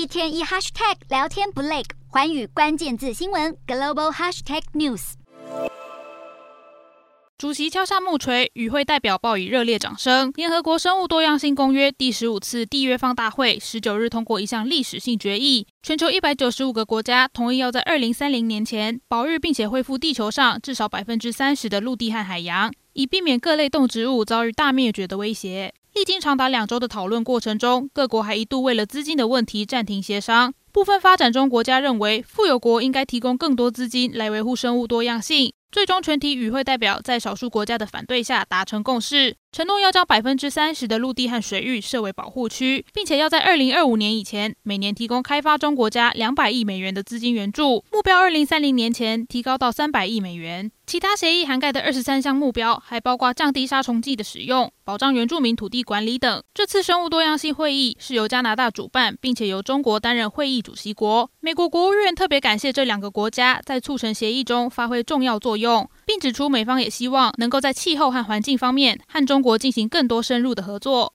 一天一 hashtag 聊天不累，寰宇关键字新闻 global hashtag news。主席敲下木锤，与会代表报以热烈掌声。联合国生物多样性公约第十五次缔约方大会十九日通过一项历史性决议，全球一百九十五个国家同意要在二零三零年前保育并且恢复地球上至少百分之三十的陆地和海洋，以避免各类动植物遭遇大灭绝的威胁。历经长达两周的讨论过程中，各国还一度为了资金的问题暂停协商。部分发展中国家认为，富有国应该提供更多资金来维护生物多样性。最终，全体与会代表在少数国家的反对下达成共识，承诺要将百分之三十的陆地和水域设为保护区，并且要在二零二五年以前每年提供开发中国家两百亿美元的资金援助，目标二零三零年前提高到三百亿美元。其他协议涵盖的二十三项目标，还包括降低杀虫剂的使用、保障原住民土地管理等。这次生物多样性会议是由加拿大主办，并且由中国担任会议主席国。美国国务院特别感谢这两个国家在促成协议中发挥重要作用，并指出美方也希望能够在气候和环境方面和中国进行更多深入的合作。